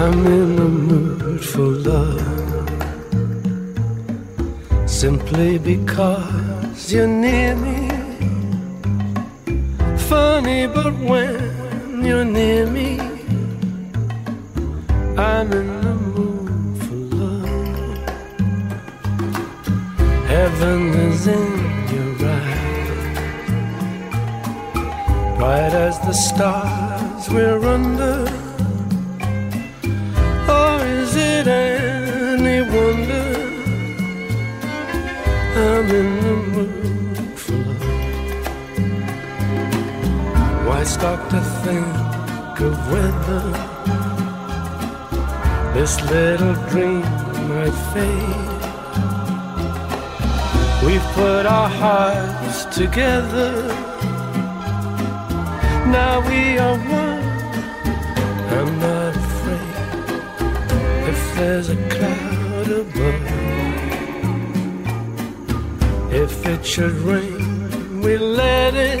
I'm in the mood for love simply because you're near me. Funny, but when you're near me, I'm in the mood for love. Heaven is in your eyes, bright as the stars we're under I'm in the mood for love? Why stop to think of whether this little dream might fade? We've put our hearts together. Now we are one. I'm not afraid if there's a cloud above. If it should rain, we let it.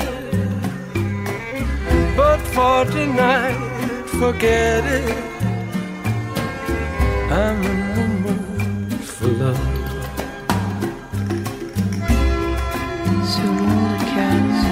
But for tonight, forget it. I'm in the mood for love. Selon le calme.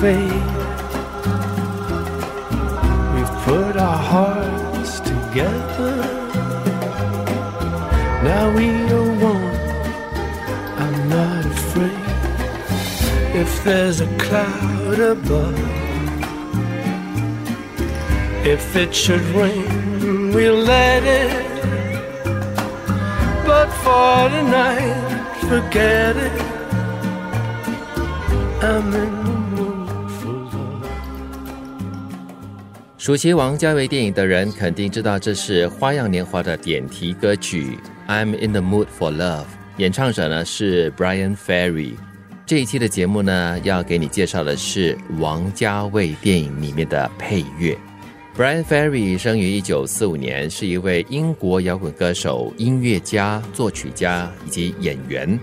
Fade. We've put our hearts together. Now we are one. I'm not afraid if there's a cloud above. If it should rain, we'll let it but for tonight, forget it. I'm in 熟悉王家卫电影的人肯定知道，这是《花样年华》的点题歌曲《I'm in the Mood for Love》，演唱者呢是 Brian Ferry。这一期的节目呢，要给你介绍的是王家卫电影里面的配乐。Brian Ferry 生于一九四五年，是一位英国摇滚歌手、音乐家、作曲家以及演员。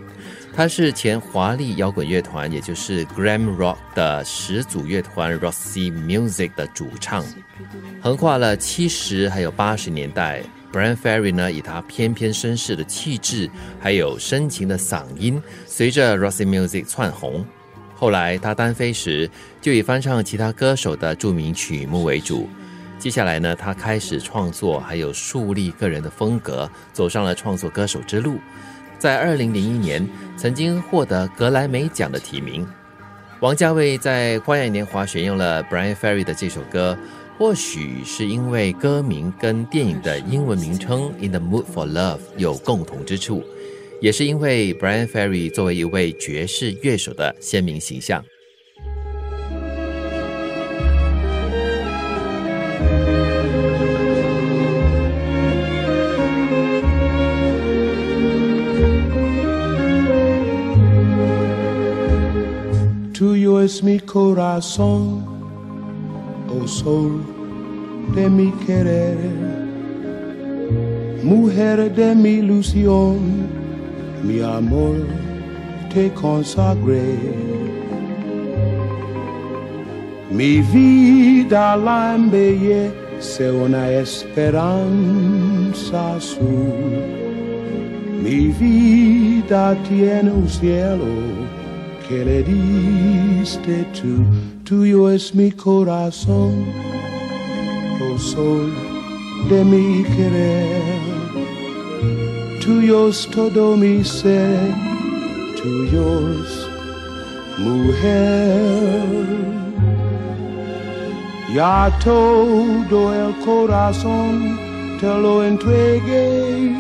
他是前华丽摇滚乐团，也就是 Glam Rock 的始祖乐团 Roxy Music 的主唱。横跨了七十还有八十年代，Brian Ferry 呢，以他翩翩绅士的气质，还有深情的嗓音，随着 Roxy Music 窜红。后来他单飞时，就以翻唱其他歌手的著名曲目为主。接下来呢，他开始创作，还有树立个人的风格，走上了创作歌手之路。在二零零一年，曾经获得格莱美奖的提名。王家卫在《花样年华》选用了 Brian Ferry 的这首歌，或许是因为歌名跟电影的英文名称《In the Mood for Love》有共同之处，也是因为 Brian Ferry 作为一位爵士乐手的鲜明形象。Es mi corazón, oh sol de mi querer, mujer de mi ilusión, mi amor te consagré. Mi vida la embellece una esperanza azul. Mi vida tiene un cielo que le diste tú. Tuyo es mi corazón, oh sol de mi querer. Tuyo es todo mi ser, tuyos, mujer. Ya todo el corazón te lo entregué.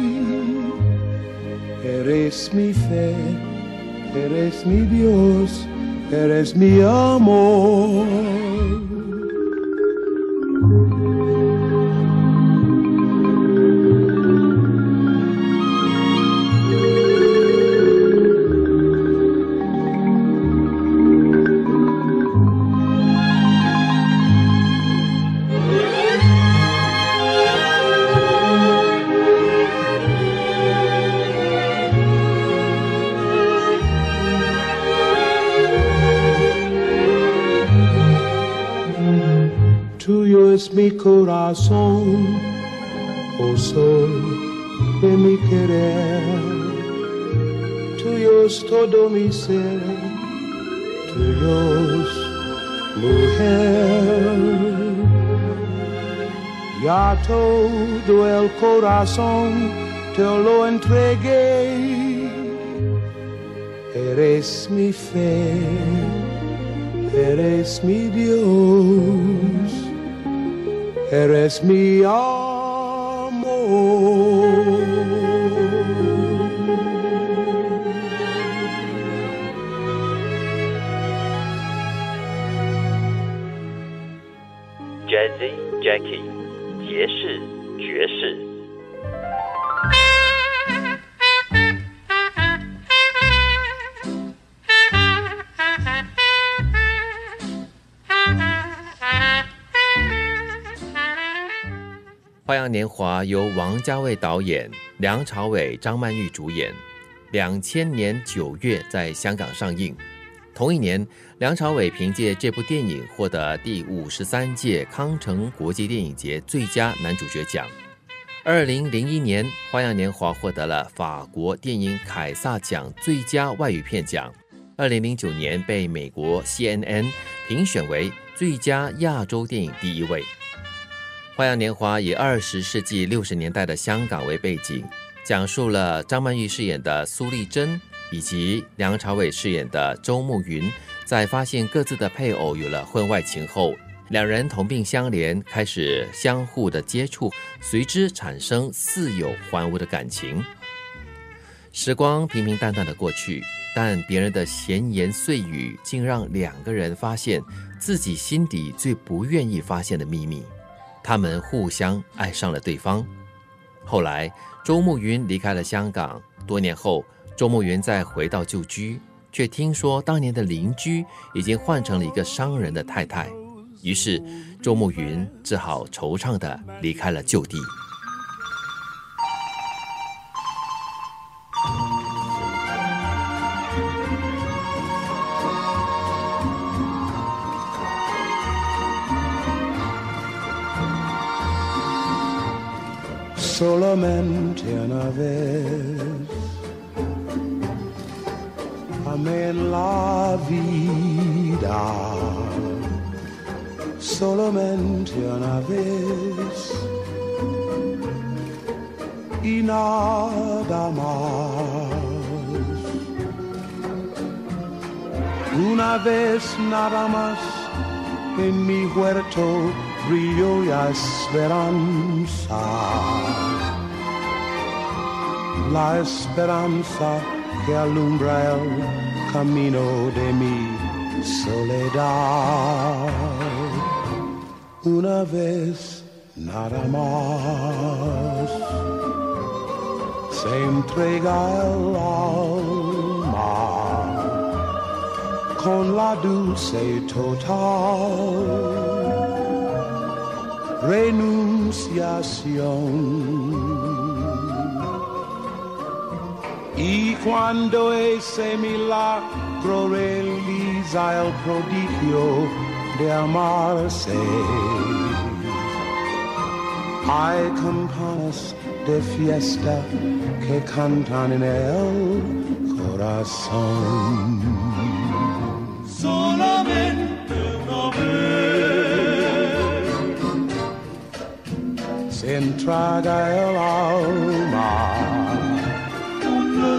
Eres mi fe, eres mi Dios, eres mi amor. Mi corazón, oh sol de mi querer. Tuyo es todo mi ser, tuyo es mujer. Ya todo el corazón te lo entregué. Eres mi fe, eres mi Dios, eres mi amor. Jazzy Jackie，爵士爵士。 花样年华由王家卫导演，梁朝伟、张曼玉主演，两千年九月在香港上映。同一年，梁朝伟凭借这部电影获得第五十三届康城国际电影节最佳男主角奖。二零零一年，《花样年华》获得了法国电影凯撒奖最佳外语片奖。二零零九年，被美国 CNN 评选为最佳亚洲电影第一位。《花样年华》以二十世纪六十年代的香港为背景，讲述了张曼玉饰演的苏丽珍以及梁朝伟饰演的周慕云，在发现各自的配偶有了婚外情后，两人同病相怜，开始相互的接触，随之产生似有还无的感情。时光平平淡淡的过去，但别人的闲言碎语竟让两个人发现自己心底最不愿意发现的秘密。他们互相爱上了对方。后来，周慕云离开了香港。多年后，周慕云再回到旧居，却听说当年的邻居已经换成了一个商人的太太。于是，周慕云只好惆怅地离开了旧地。Solamente una vez. Amé en la vida, solamente una vez. Y nada más. Una vez nada más en mi huerto brilló la esperanza. La esperanza que alumbra el camino de mi soledad. Una vez nada más se entrega el alma con la dulce total renunciación. Y cuando ese milagro realiza el prodigio de Marseille. Hay campanas de fiesta que cantan en el corazón. Solamente una vez se entraga el alma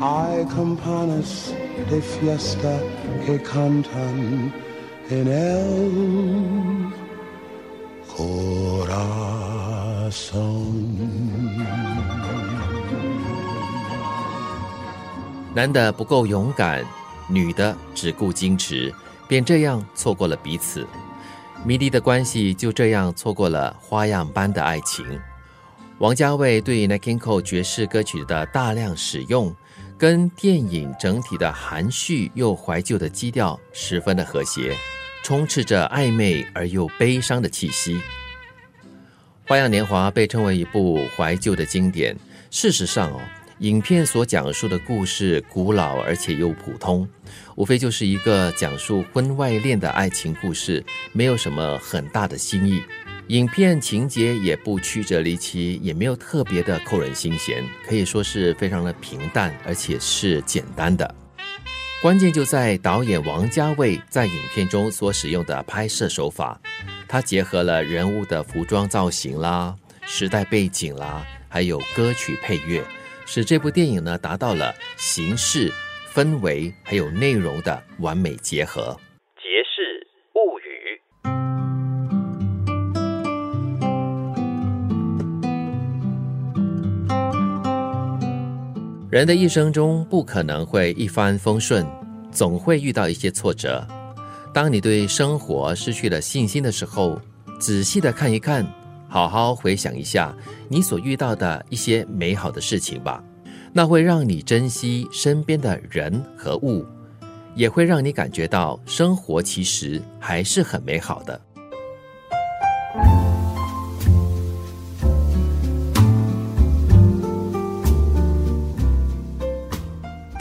Hay campanas de fiesta que cantan en el corazón. 男的不够勇敢，女的只顾矜持，便这样错过了彼此。迷离的关系就这样错过了花样般的爱情。王家卫对 n a k i n c o 爵士歌曲的大量使用，跟电影整体的含蓄又怀旧的基调十分的和谐，充斥着暧昧而又悲伤的气息。《花样年华》被称为一部怀旧的经典。事实上哦，影片所讲述的故事古老而且又普通，无非就是一个讲述婚外恋的爱情故事，没有什么很大的新意。影片情节也不曲折离奇，也没有特别的扣人心弦，可以说是非常的平淡，而且是简单的。关键就在导演王家卫在影片中所使用的拍摄手法，他结合了人物的服装造型啦、时代背景啦，还有歌曲配乐，使这部电影呢达到了形式、氛围还有内容的完美结合。人的一生中不可能会一帆风顺，总会遇到一些挫折。当你对生活失去了信心的时候，仔细的看一看，好好回想一下你所遇到的一些美好的事情吧，那会让你珍惜身边的人和物，也会让你感觉到生活其实还是很美好的。